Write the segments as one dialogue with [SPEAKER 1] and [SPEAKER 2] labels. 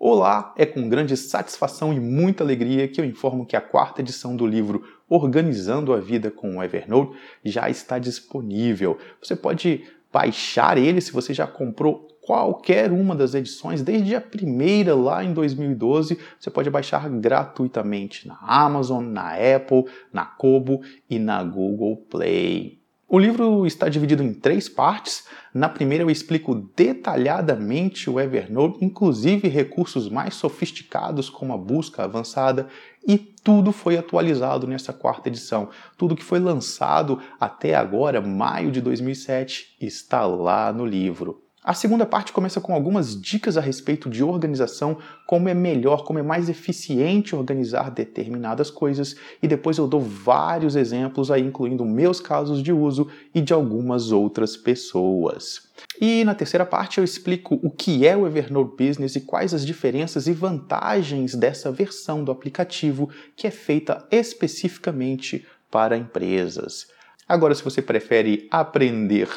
[SPEAKER 1] Olá, é com grande satisfação e muita alegria que eu informo que a quarta edição do livro Organizando a Vida com o Evernote já está disponível. Você pode baixar ele se você já comprou qualquer uma das edições, desde a primeira lá em 2012, você pode baixar gratuitamente na Amazon, na Apple, na Kobo e na Google Play. O livro está dividido em três partes. Na primeira, eu explico detalhadamente o Evernote, inclusive recursos mais sofisticados como a busca avançada, e tudo foi atualizado nessa quarta edição. Tudo que foi lançado até agora, maio de 2007, está lá no livro. A segunda parte começa com algumas dicas a respeito de organização, como é melhor, como é mais eficiente organizar determinadas coisas, e depois eu dou vários exemplos aí, incluindo meus casos de uso e de algumas outras pessoas. E na terceira parte eu explico o que é o Evernote Business e quais as diferenças e vantagens dessa versão do aplicativo que é feita especificamente para empresas. Agora, se você prefere aprender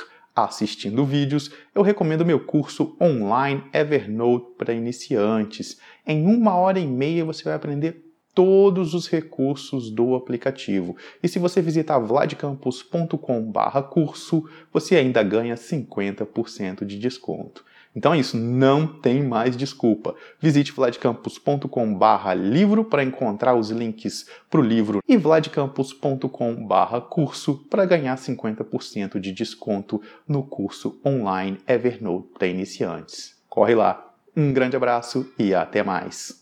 [SPEAKER 1] assistindo vídeos, eu recomendo meu curso online Evernote para iniciantes. Em uma hora e meia você vai aprender todos os recursos do aplicativo. E se você visitar vladcampus.com/curso, você ainda ganha 50% de desconto. Então é isso, não tem mais desculpa. Visite vladcampus.com/barra livro para encontrar os links para o livro e vladcampus.com/barra curso para ganhar 50% de desconto no curso online Evernote para iniciantes. Corre lá. Um grande abraço e até mais.